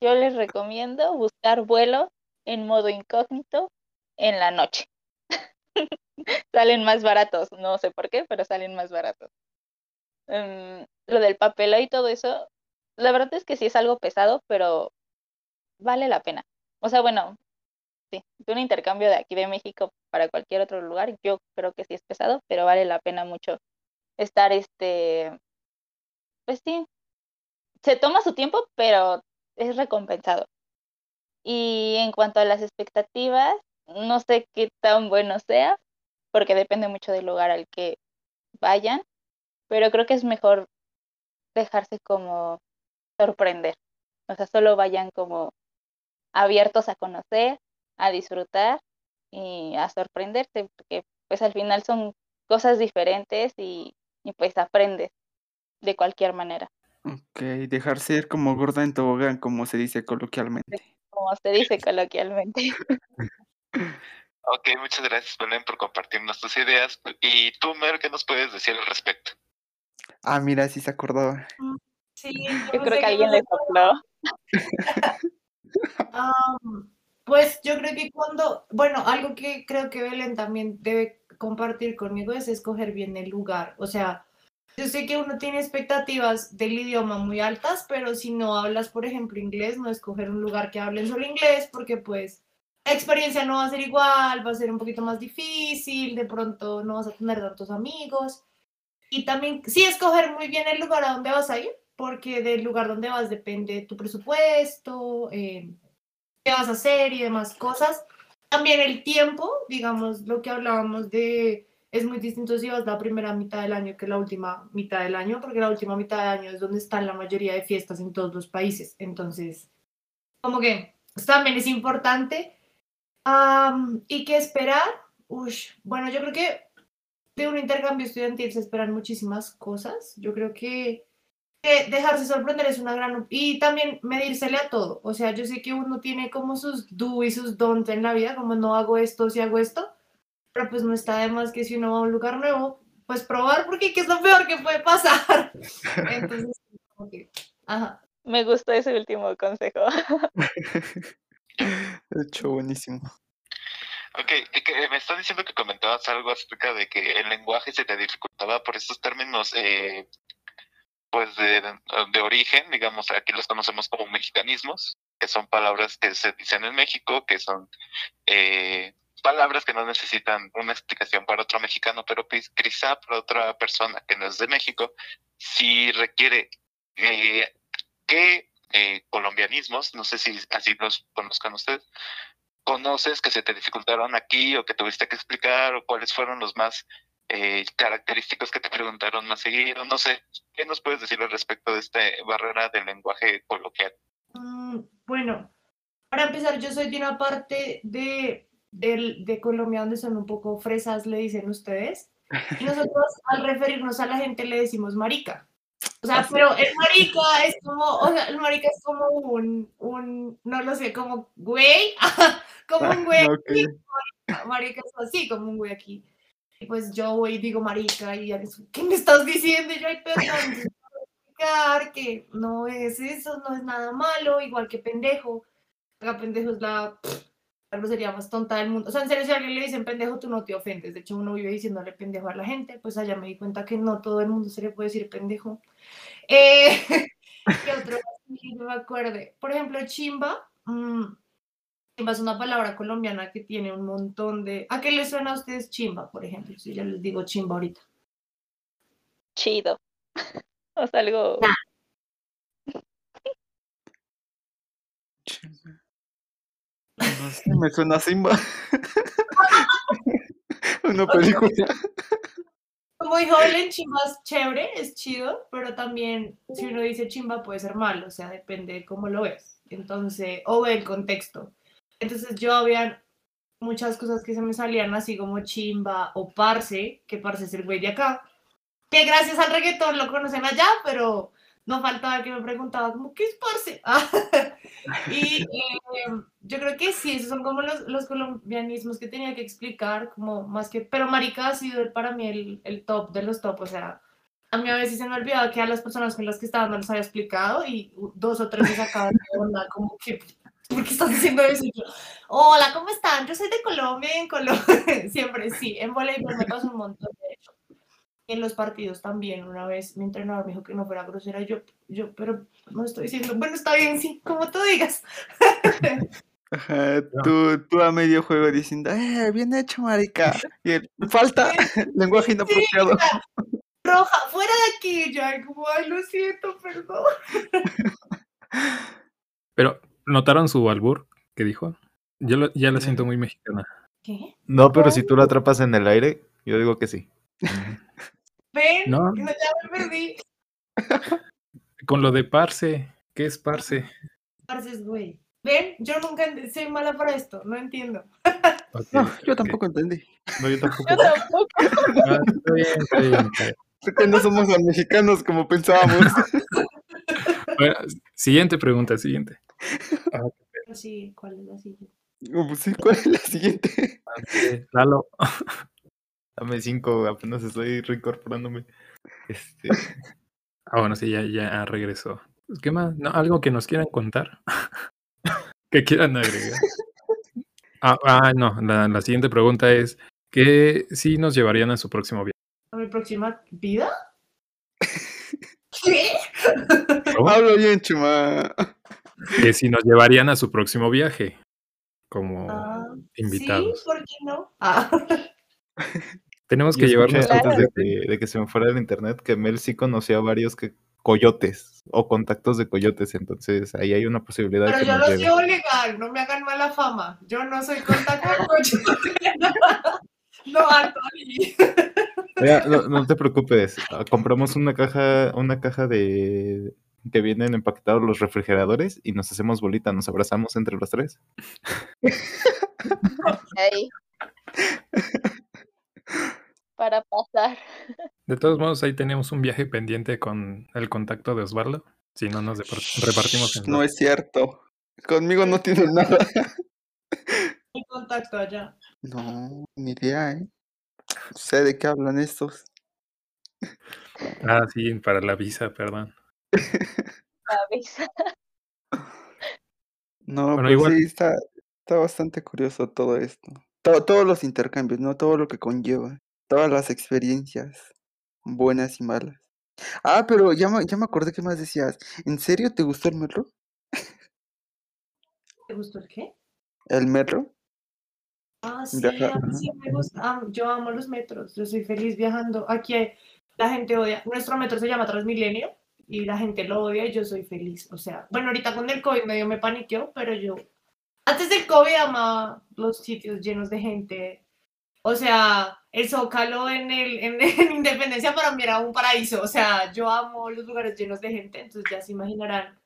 yo les recomiendo buscar vuelo en modo incógnito en la noche. salen más baratos, no sé por qué, pero salen más baratos. Em, lo del papel y todo eso, la verdad es que sí es algo pesado, pero vale la pena. O sea, bueno, sí, de un intercambio de aquí de México para cualquier otro lugar, yo creo que sí es pesado, pero vale la pena mucho estar este, pues sí, se toma su tiempo, pero es recompensado. Y en cuanto a las expectativas, no sé qué tan bueno sea, porque depende mucho del lugar al que vayan, pero creo que es mejor dejarse como sorprender. O sea, solo vayan como abiertos a conocer, a disfrutar y a sorprenderse, porque pues al final son cosas diferentes y, y pues aprendes de cualquier manera. Ok, dejarse ir como gorda en tobogán, como se dice coloquialmente. Como se dice coloquialmente. Ok, muchas gracias, Belén, por compartirnos tus ideas. ¿Y tú, Mer, qué nos puedes decir al respecto? Ah, mira, sí se acordaba. Mm, sí, yo creo que alguien le sopló. pues yo creo que cuando, bueno, algo que creo que Belén también debe compartir conmigo es escoger bien el lugar. O sea, yo sé que uno tiene expectativas del idioma muy altas, pero si no hablas, por ejemplo, inglés, no escoger un lugar que hablen solo inglés, porque pues la experiencia no va a ser igual, va a ser un poquito más difícil, de pronto no vas a tener tantos amigos. Y también, sí, escoger muy bien el lugar a donde vas a ir, porque del lugar donde vas depende tu presupuesto, eh, qué vas a hacer y demás cosas. También el tiempo, digamos, lo que hablábamos de es muy distinto si vas la primera mitad del año que la última mitad del año, porque la última mitad del año es donde están la mayoría de fiestas en todos los países. Entonces, como que también es importante. ¿Y qué esperar? Uy, bueno, yo creo que de un intercambio estudiantil se esperan muchísimas cosas. Yo creo que, dejarse sorprender es una gran... Y también medírsele a todo. O sea, yo sé que uno tiene como sus do y sus don't en la vida, como no hago esto si hago esto pero pues no está de más que si uno va a un lugar nuevo, pues probar, porque ¿qué es lo peor que puede pasar? Entonces, como que, ajá. Me gustó ese último consejo. De hecho, buenísimo. Ok, me estás diciendo que comentabas algo acerca de que el lenguaje se te dificultaba por estos términos, eh, pues de, de, origen, digamos, aquí los conocemos como mexicanismos, que son palabras que se dicen en México, que son eh, palabras que no necesitan una explicación para otro mexicano, pero quizá para otra persona que no es de México, si requiere eh, qué eh, colombianismos, no sé si así los conozcan ustedes, conoces que se te dificultaron aquí o que tuviste que explicar o cuáles fueron los más eh, característicos que te preguntaron más seguido, no sé, ¿qué nos puedes decir al respecto de esta barrera del lenguaje coloquial? Mm, bueno, para empezar, yo soy de una parte de de Colombia donde son un poco fresas, le dicen ustedes. Y nosotros al referirnos a la gente le decimos marica. O sea, pero el marica es como, o sea, el marica es como un, un no lo sé, como güey, como un güey aquí. Marica es así, como un güey aquí. Y pues yo voy y digo marica y ya ¿qué me estás diciendo? Y yo, ay, perdón, que no es eso, no es nada malo, igual que pendejo. Acá pendejo es la la sería más tonta del mundo. O sea, en serio, si a alguien le dicen pendejo, tú no te ofendes. De hecho, uno vive diciéndole pendejo a la gente, pues allá me di cuenta que no todo el mundo se le puede decir pendejo. Eh, ¿Qué otro? Me acuerde. Por ejemplo, chimba. Mm, Chimba es una palabra colombiana que tiene un montón de... ¿A qué les suena a ustedes chimba, por ejemplo? Si yo les digo chimba ahorita. Chido. O sea, algo. No sé, me suena a Simba. Una película. Como dijo Belén, chimba es chévere, es chido, pero también si uno dice chimba puede ser malo, o sea, depende de cómo lo ves. Entonces, o del contexto. Entonces yo había muchas cosas que se me salían así como chimba o parce, que parce es el güey de acá, que gracias al reggaetón lo conocen allá, pero no faltaba que me preguntaba como, ¿qué es parce? y eh, yo creo que sí, esos son como los, los colombianismos que tenía que explicar, como más que, pero marica ha sido para mí el, el top de los top, o sea, a mí a veces se me olvidaba que a las personas con las que estaba no les había explicado y dos o tres se sacaban de onda, como que, ¿por qué estás diciendo eso? Yo, Hola, ¿cómo están? Yo soy de Colombia, en Colombia, siempre sí, en voleibol me pasa un montón de eso. En los partidos también, una vez mi entrenador me dijo que no fuera grosera, yo, yo, pero no estoy diciendo, bueno, está bien, sí, como tú digas. Ajá, tú, tú a medio juego diciendo, eh, bien hecho, marica. Y falta lenguaje inapropiado. Roja, fuera de aquí, ya, como, ay, lo siento, perdón. Pero, ¿notaron su albur que dijo? Yo lo- ya la siento muy mexicana. ¿Qué? No, pero si tú lo atrapas en el aire, yo digo que sí. Ven, No. no, ya me perdí. Con lo de parce, ¿qué es parce? Parces, güey. Ven, yo nunca soy mala para esto, no entiendo. No, yo tampoco entendí. No, yo tampoco. Yo tampoco. Ah, está bien, está bien, está bien. Es que no somos tan mexicanos como pensábamos. Bueno, siguiente pregunta, siguiente. Sí, ¿cuál es la siguiente? Pues sí, ¿Cuál es la siguiente? Lalo, Dame cinco, apenas estoy reincorporándome. Este, Ah, bueno, sí, ya, ya regresó. Pues, ¿Qué más? ¿No? ¿Algo que nos quieran contar? ¿Que quieran agregar? Ah, ah, no, la, la siguiente pregunta es, ¿qué sí nos llevarían a su próximo viaje? ¿A mi próxima vida? ¿Qué? ¿Cómo? Hablo bien, chuma. Que si nos llevarían a su próximo viaje como Ah, invitados. Sí, ¿por qué no? Ah, Tenemos que llevarnos antes de Claro. que, de que se me fuera el internet que Mel sí conocía varios que coyotes o contactos de coyotes, entonces ahí hay una posibilidad de pero que yo nos lo lleve. llevo legal, no me hagan mala fama. Yo no soy contacto con No, Anthony. No, no te preocupes, ah, compramos una caja, una caja de que vienen empaquetados los refrigeradores y nos hacemos bolita, nos abrazamos entre los tres. Ahí. Para pasar. De todos modos, ahí tenemos un viaje pendiente con el contacto de Osvaldo. Si no, nos repartimos en No es cierto. Conmigo no tiene nada. Mi contacto allá. No, ni idea, ¿eh? No sé de qué hablan estos. Ah, sí, para la visa, perdón. No, Bueno, pues igual- sí, está, está bastante curioso todo esto. To- todos los intercambios, ¿no? Todo lo que conlleva. Todas las experiencias, buenas y malas. Ah, pero ya me, ya me acordé que más decías. ¿En serio te gustó el metro? ¿Te gustó el qué? ¿El metro? Ah, sí, Viajar, a mí ajá. sí me gusta. am- yo amo los metros. Yo soy feliz viajando. Aquí la gente odia. Nuestro metro se llama Transmilenio y la gente lo odia y yo soy feliz. O sea, bueno, ahorita con el COVID medio me paniqueó, pero yo antes del COVID amaba los sitios llenos de gente. O sea, el Zócalo en, el, en, en Independencia para mí era un paraíso. O sea, yo amo los lugares llenos de gente, entonces ya se imaginarán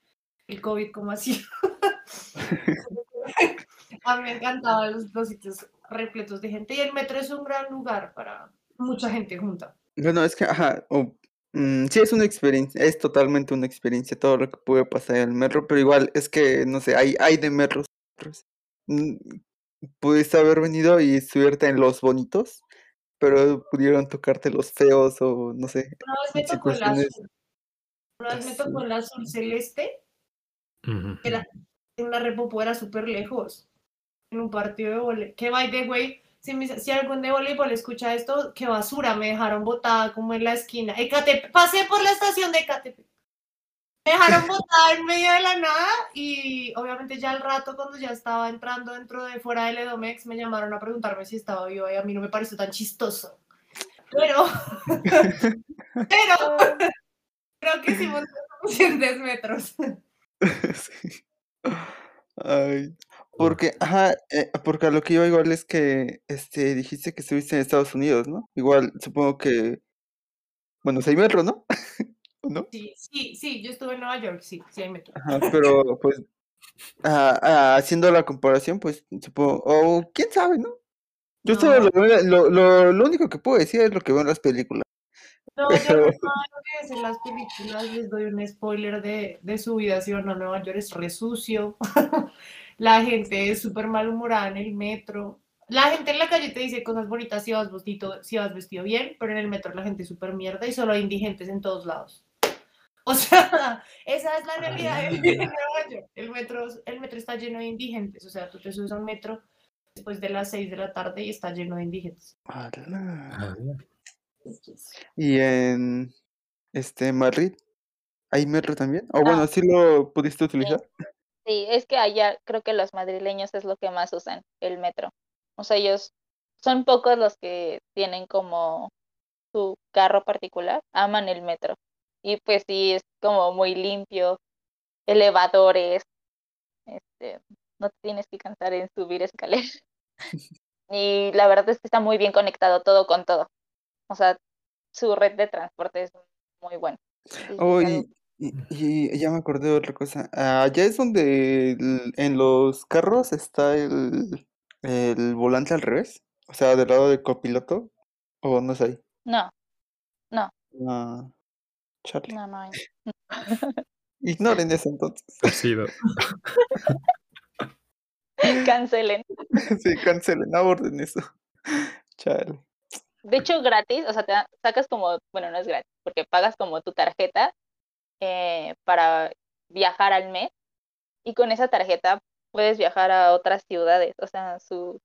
el COVID como así. A mí me encantaban los, los sitios repletos de gente y el metro es un gran lugar para mucha gente junta. Bueno, es que, ajá, mm, sí es una experiencia, es totalmente una experiencia todo lo que puede pasar en el metro, pero igual es que, no sé, hay, hay de metros. Mm, Pudiste haber venido y subirte en los bonitos, pero pudieron tocarte los feos o no sé. Una vez me tocó el azul. Me tocó el azul celeste, Ujú. Era- en la repopo era súper lejos, en un partido de voleibol. Que by the way, si, algún de voleibol escucha esto, qué basura, me dejaron botada como en la esquina. Ecatepec, pasé por la estación de Ecatepec. Me dejaron botada en medio de la nada y obviamente ya al rato cuando ya estaba entrando dentro de fuera del Edomex me llamaron a preguntarme si estaba vivo y a mí no me pareció tan chistoso. Pero, pero creo que montamos suficientes metros. Sí. Ay, porque, ajá, eh, porque a lo que iba igual es que, este, dijiste que estuviste en Estados Unidos, ¿no? Igual, supongo que, bueno, si hay metro, ¿no? ¿O ¿No? Sí, sí, sí, yo estuve en Nueva York, sí, sí hay metro. Ajá, pero pues, ah, ah, haciendo la comparación, pues, supongo, o quién sabe, ¿no? Yo solo No. lo, veo- lo, lo, lo único que puedo decir es lo que veo en las películas. No, yo no Pero- sé lo que es en las películas, les doy un spoiler de, de su vida, si van a Nueva York es re sucio, la gente es súper malhumorada en el metro, la gente en la calle te dice cosas bonitas si vas vestido, si vas vestido bien, pero en el metro la gente es súper mierda y solo hay indigentes en todos lados. O sea, esa es la realidad de vivir en Nueva York. El metro, el metro está lleno de indigentes, o sea, tú te subes a un metro después de las 6 de la tarde y está lleno de indigentes. Y en, este, Madrid, ¿hay metro también? O Ah. bueno, ¿sí lo pudiste utilizar? Sí, es que allá creo que los madrileños es lo que más usan, el metro. O sea, ellos son pocos los que tienen como su carro particular, aman el metro. Y pues sí, es como muy limpio, elevadores, este, no te tienes que cansar en subir escaleras. Y la verdad es que está muy bien conectado todo con todo. O sea, su red de transporte es muy buena. Oh, y, y- y ya me acordé de otra cosa. Ah, Allá es donde el- en los carros está el, el volante al revés, o sea, del lado del copiloto, o no es ahí. No, Ah, Charlie. no, no hay. Ignoren eso entonces. torcido. Cancelen. Sí, cancelen, aborden eso. Charlie. De hecho, gratis, o sea, te da- sacas como, bueno, no es gratis, porque pagas como tu tarjeta eh, para viajar al mes y con esa tarjeta puedes viajar a otras ciudades, o sea, su,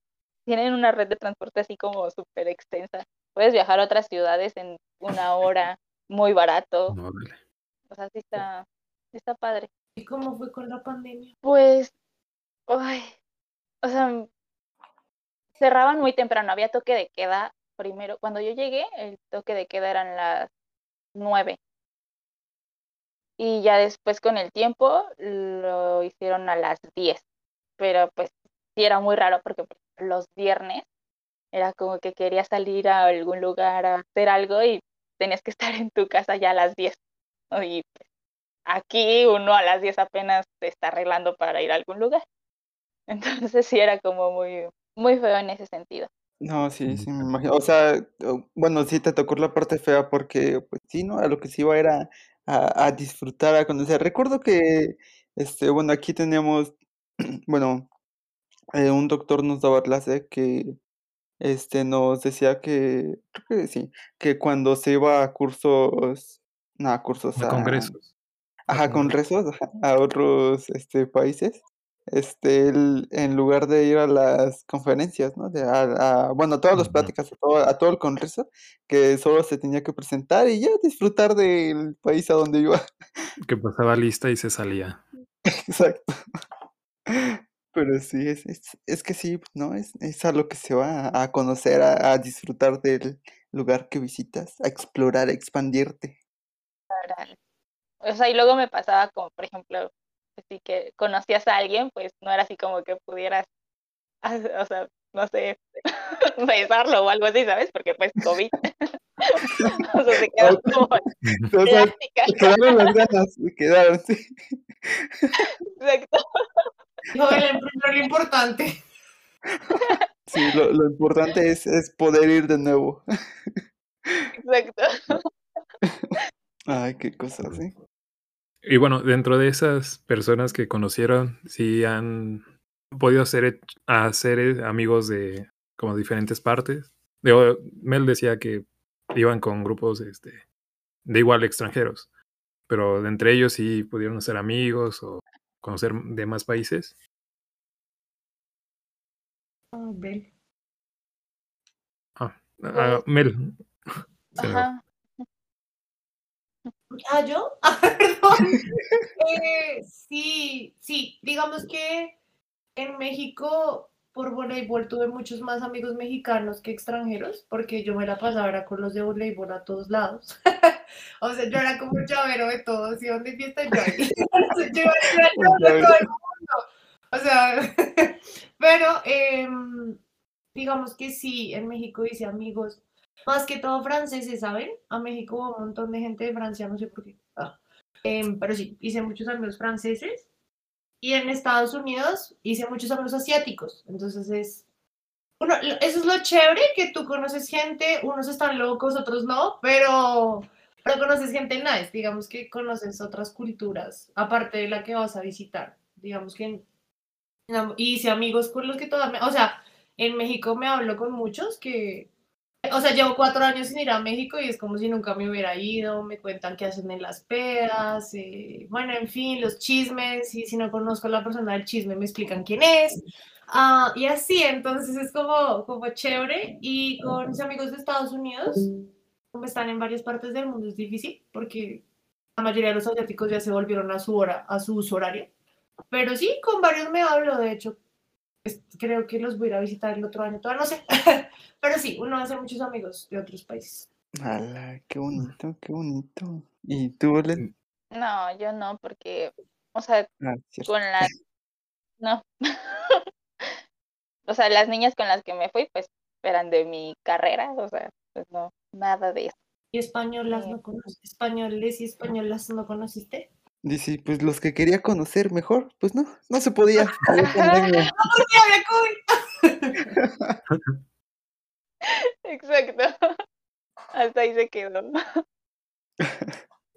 tienen una red de transporte así como súper extensa. Puedes viajar a otras ciudades en una hora, muy barato, o sea, sí está, sí está padre. ¿Y cómo fue con la pandemia? Pues, ay, o sea, cerraban muy temprano, había toque de queda primero. Cuando yo llegué, el toque de queda eran las nueve. Y ya después con el tiempo lo hicieron a las 10. Pero pues sí era muy raro porque pues, los viernes era como que querías salir a algún lugar a hacer algo y tenías que estar en tu casa ya a las 10. ¿no? Y pues, aquí uno a las 10 apenas se está arreglando para ir a algún lugar. Entonces sí era como muy, muy feo en ese sentido. No, sí, sí, me imagino. O sea, bueno, sí te tocó la parte fea porque, pues sí, ¿no? A lo que se iba era a, a disfrutar, a conocer. Recuerdo que, este, bueno, aquí teníamos, bueno, eh, un doctor nos daba clase que, este, nos decía que, creo que sí, que cuando se iba a cursos, no, a cursos, A a, congresos. ajá, congresos. congresos, a otros, este, países, este, él, en lugar de ir a las conferencias, ¿no? De, a, a- bueno, a todas las pláticas, a todo, a todo el congreso, que solo se tenía que presentar y ya disfrutar del país a donde iba. Que pasaba lista y se salía. Exacto. Pero sí, es, es, es que sí, ¿no? Es, es a lo que se va a, a conocer, a, a disfrutar del lugar que visitas, a explorar, a expandirte. O sea, y luego me pasaba como, por ejemplo, así que conocías a alguien, pues no era así como que pudieras, o sea, no sé, besarlo o algo así, ¿sabes? Porque pues COVID. o sea, se quedó como O sea, quedaron las ganas, se quedaron, sí. Exacto. Belén, primero lo importante. Sí, lo, lo importante es, es poder ir de nuevo. Exacto. Ay, qué cosas, ¿sí? Y bueno, dentro de esas personas que conocieron, sí han podido hacer, hacer eh, amigos de como diferentes partes. Digo, Mel decía que iban con grupos este, de igual extranjeros, pero de entre ellos sí pudieron ser amigos o conocer de más países. Ay, Bel. Ah, ah, Mel. Ajá. Ah, yo. Ah, perdón. Eh, sí, sí, digamos que en México por voleibol tuve muchos más amigos mexicanos que extranjeros, porque yo me la pasaba era con los de voleibol a todos lados. o sea, yo era como llavero de todos, y donde fiesta yo yo iba a ser el llavero de todo el mundo. O sea, pero em, digamos que sí, en México hice amigos, más que todo franceses, ¿saben? A México hubo un montón de gente de Francia, no sé por qué. Ah. Em, pero sí, hice muchos amigos franceses. Y en Estados Unidos hice muchos amigos asiáticos. Entonces es. Bueno, eso es lo chévere, que tú conoces gente, unos están locos, otros no, pero, pero conoces gente nice, digamos que conoces otras culturas, aparte de la que vas a visitar. Digamos que. Y hice amigos con los que todavía. O sea, en México me hablo con muchos que, o sea, llevo cuatro años sin ir a México y es como si nunca me hubiera ido, me cuentan qué hacen en las pedas, eh, bueno, en fin, los chismes, y si no conozco a la persona del chisme me explican quién es, ah, y así, entonces es como, como chévere, y con mis amigos de Estados Unidos, como están en varias partes del mundo, es difícil, porque la mayoría de los asiáticos ya se volvieron a su hora, a su uso horario, pero sí, con varios me hablo, de hecho, creo que los voy a ir a visitar el otro año, todavía no sé. Pero sí, uno hace muchos amigos de otros países. ¡Hala! ¡Qué bonito, qué bonito! ¿Y tú, Olen? No, yo no, porque, o sea, Ah, con las... No. o sea, las niñas con las que me fui, pues, eran de mi carrera, o sea, pues no, nada de eso. ¿Y españolas no conoces? ¿Españoles y españolas no conociste? Dice, pues los que quería conocer mejor, pues no, no se podía. Exacto. Hasta ahí se quedó. No.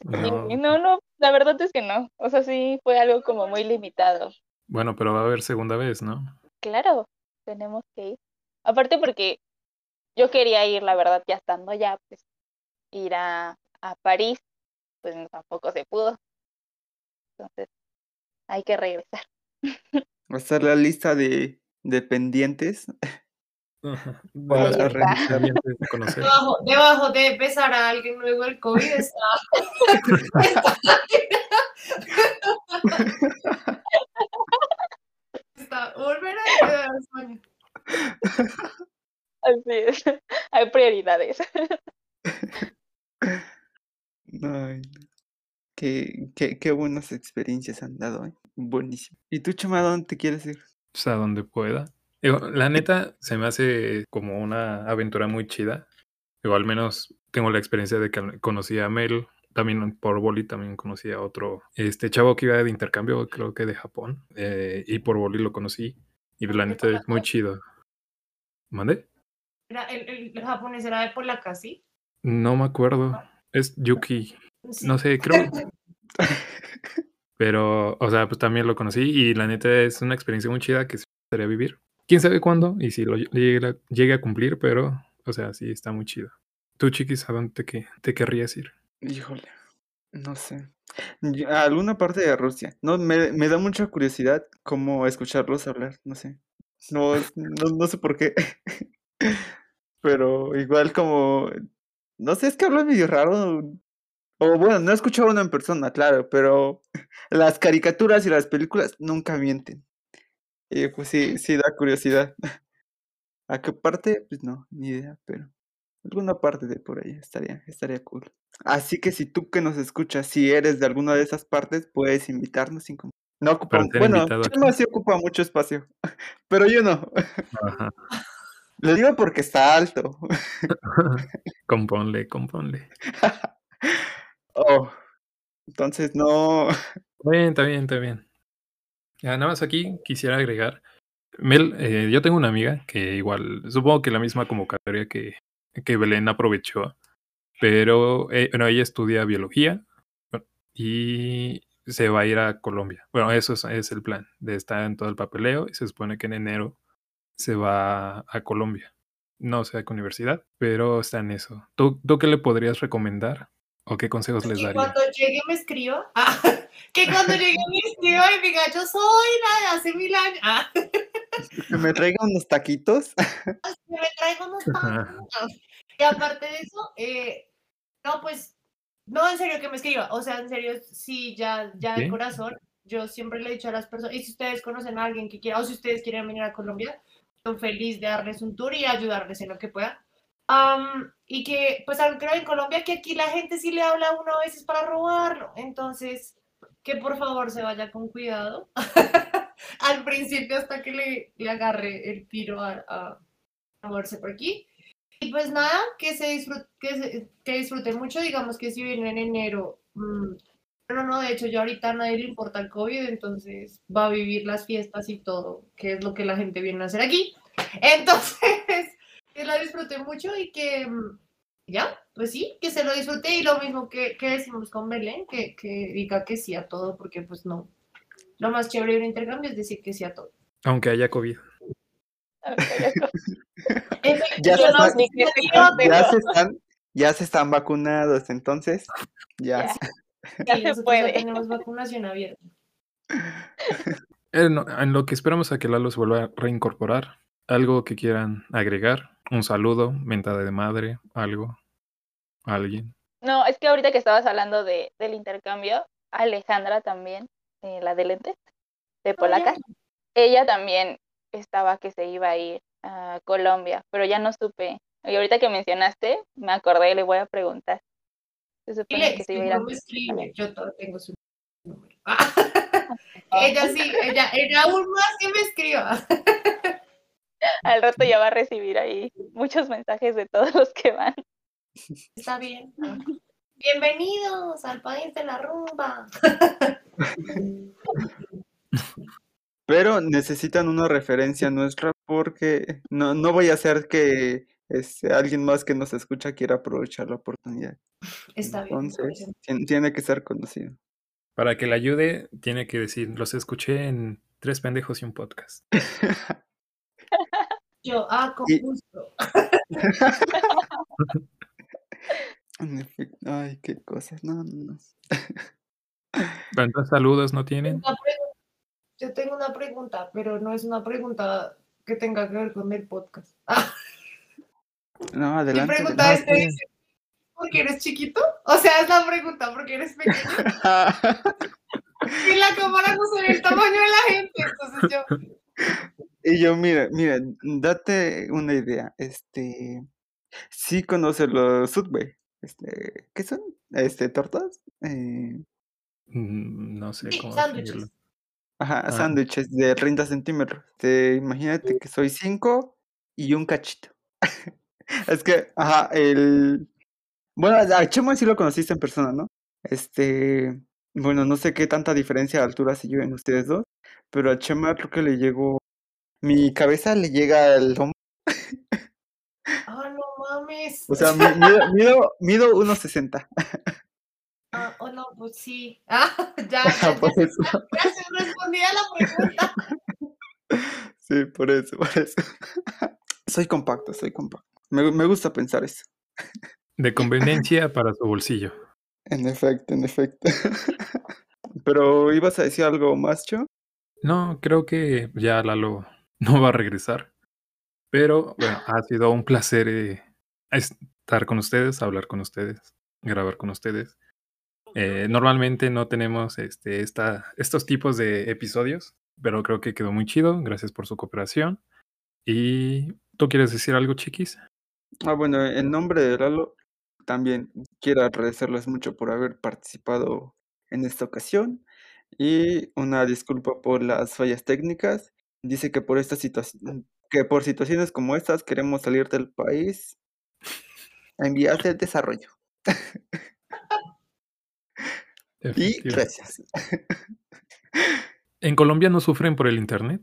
No, no, la verdad es que no. O sea, sí fue algo como muy limitado. Bueno, pero va a haber segunda vez, ¿no? Claro, tenemos que ir. Aparte porque yo quería ir, la verdad, ya estando allá, pues ir a, a París, pues no, tampoco se pudo. Entonces, hay que regresar. Va a estar la lista de, de pendientes. Ajá. Para Ahí está. revisar. Pendientes de conocer. Debajo, debajo de besar a alguien luego del COVID está. está volver a ir a España. Así es. Hay prioridades. Ay, no. Qué, qué, qué buenas experiencias han dado, ¿eh? Buenísimo. ¿Y tú, Chema, dónde te quieres ir? Pues a donde pueda. La neta se me hace como una aventura muy chida. Digo, al menos tengo la experiencia de que conocí a Mel, también por Boli también conocí a otro este chavo que iba de intercambio, creo que de Japón, eh, y por Boli lo conocí. Y la neta es muy chido. ¿Mande? El, el, el japonés era de polaca, ¿sí? No me acuerdo. Es Yuki. Sí. No sé, creo. Pero, o sea, pues también lo conocí y la neta es una experiencia muy chida que sí gustaría vivir. Quién sabe cuándo y si lo llegue a, llegue a cumplir, pero, o sea, sí está muy chido. Tú, chiquis, ¿a dónde te, que- te querrías ir? Híjole, no sé. Yo- A alguna parte de Rusia. No, me, me da mucha curiosidad cómo escucharlos hablar, no sé. No, no, no sé por qué. Pero igual como, no sé, es que hablan medio raro. O bueno, no he escuchado uno en persona, claro, pero las caricaturas y las películas nunca mienten. Y pues sí, sí da curiosidad. ¿A qué parte? Pues no, ni idea, pero alguna parte de por ahí estaría, estaría cool. Así que si tú que nos escuchas, si eres de alguna de esas partes, puedes invitarnos sin No ocupa, bueno. Chema sí ocupa mucho espacio, pero yo no. Ajá. Lo digo porque está alto. componle, componle. Oh, entonces no. Está bien, está bien, está bien. Ya, nada más aquí quisiera agregar. Mel, eh, yo tengo una amiga que igual, supongo que la misma convocatoria que, que Belén aprovechó, pero eh, bueno, ella estudia biología y se va a ir a Colombia. Bueno, eso es, es el plan, de estar en todo el papeleo y se supone que en enero se va a Colombia. No sé a qué universidad, pero está en eso. ¿Tú, tú qué le podrías recomendar o qué consejos les Que darías? cuando llegue me escriba. Ah, que cuando llegue me escriba y diga, yo soy la de hace mil años. Ah, Que me traiga unos taquitos. que me traigo unos tacos. Y aparte de eso, eh, no, pues no, en serio, que me escriba. O sea, en serio, sí, ya, ya de corazón. Yo siempre le he dicho a las personas, y si ustedes conocen a alguien que quiera, o si ustedes quieren venir a Colombia, yo feliz de darles un tour y ayudarles en lo que pueda. Am, y que, pues, creo en Colombia que aquí la gente sí le habla a uno a veces para robarlo. Entonces, que por favor se vaya con cuidado al principio hasta que le, le agarre el tiro a, a, a moverse por aquí. Y pues nada, que se disfrute, que, se- que disfruten mucho, digamos que si vienen en enero, mm, no, no, de hecho ya ahorita a nadie le importa el COVID, entonces va a vivir las fiestas y todo, que es lo que la gente viene a hacer aquí. Entonces, que la disfruten mucho y que mm, ya, pues sí, que se lo disfrute y lo mismo que, que decimos con Belén, que, que diga que sí a todo, porque pues no, lo más chévere de un intercambio es decir que sí a todo. Aunque haya COVID. Ya, se, están, ya se están, ya se están vacunados, entonces ya. Ya. se- Ya Sí, se nosotros puede. tenemos vacunación abierta. Eh, no, en lo que esperamos a que Lalo se vuelva a reincorporar, algo que quieran agregar, un saludo, mentada de madre, algo, alguien. No, es que ahorita que estabas hablando de, del intercambio, Alejandra también, eh, la de lentes, de polaca, ella también estaba que se iba a ir a Colombia, pero ya no supe. Y ahorita que mencionaste, me acordé y le voy a preguntar. Se supone que se iba a ir yo todo tengo su número. ella sí, ella, ella aún más que me escriba. Al rato ya va a recibir ahí muchos mensajes de todos los que van. Está bien. Bienvenidos al país de la rumba. Pero necesitan una referencia nuestra porque no, no voy a hacer que este, alguien más que nos escucha quiera aprovechar la oportunidad. Está bien. Entonces, tien- tiene que ser conocido. Para que le ayude, tiene que decir, los escuché en Tres Pendejos y un Podcast. Yo, ah, con Y- gusto. Ay, qué cosas. No, no, no. ¿Cuántos saludos no tienen? Yo tengo una pregunta, pero no es una pregunta que tenga que ver con el podcast. Ah, No, mi adelante. pregunta es, está bien. ¿por qué eres chiquito? O sea, es la pregunta, ¿por qué eres pequeño? Y la cámara no se ve el tamaño de la gente, entonces yo... Y yo, mira, mira, date una idea. Este, sí conoces los Subway. Este, ¿qué son? Este, tortas. Eh, Mm, No sé Sí, cómo sándwiches. definirlo. ajá, Ah. sándwiches de 30 centímetros. Este, imagínate que soy 5 y un cachito. Es que, ajá, el. Bueno, a Chema sí lo conociste en persona, ¿no? Este. Bueno, no sé qué tanta diferencia de altura se lleven ustedes dos, pero a Chema creo que le llegó. Mi cabeza le llega al hombro. Ah, no mames. O sea, mi- mido, mido, mido 1.60. Ah, oh, no, pues sí. Ah, ya, ya, ya, Por eso. ya se respondía la pregunta. Sí, por eso, por eso. Soy compacto, soy compacto. Me, me gusta pensar eso. De conveniencia para su bolsillo. En efecto, en efecto. Pero ibas a decir algo más, Cho? No, creo que ya Lalo no va a regresar. Pero bueno, ha sido un placer eh, estar con ustedes, hablar con ustedes, grabar con ustedes. Eh, normalmente no tenemos este, esta, estos tipos de episodios, pero creo que quedó muy chido. Gracias por su cooperación. ¿Y tú quieres decir algo, chiquis? Ah, bueno, en nombre de Lalo, también quiero agradecerles mucho por haber participado en esta ocasión y una disculpa por las fallas técnicas. Dice que por esta situación, que por situaciones como estas queremos salir del país en vías de desarrollo. Y gracias. ¿En Colombia no sufren por el internet?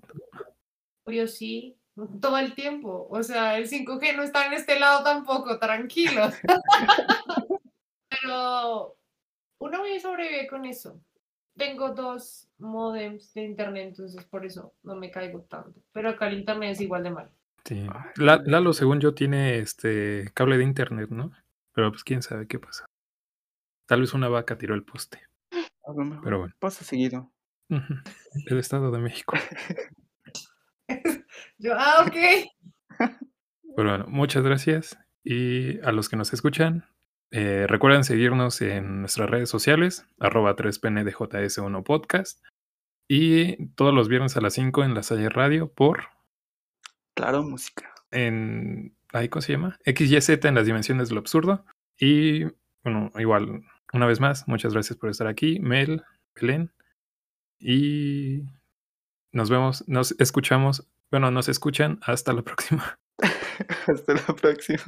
Yo sí, todo el tiempo. O sea, el 5G no está en este lado tampoco, tranquilos. Pero uno bien sobrevive con eso. Tengo dos modems de internet, entonces por eso no me caigo tanto. Pero acá el internet es igual de mal. Sí. La- Lalo, según yo, tiene este cable de internet, ¿no? Pero pues quién sabe qué pasa. Tal vez una vaca tiró el poste. A lo mejor Pero bueno. pasa seguido. El Estado de México. Yo, ah, ok. Pero bueno, muchas gracias. Y a los que nos escuchan, Eh, recuerden seguirnos en nuestras redes sociales, arroba 3pndjs1 podcast. Y todos los viernes a las 5 en la Salle Radio por Claro, música. en ahí ¿cómo se llama? XYZ en las dimensiones de lo absurdo. Y bueno, igual, una vez más, muchas gracias por estar aquí, Mel, Belén. Y nos vemos, nos escuchamos, bueno, nos escuchan hasta la próxima. Hasta la próxima.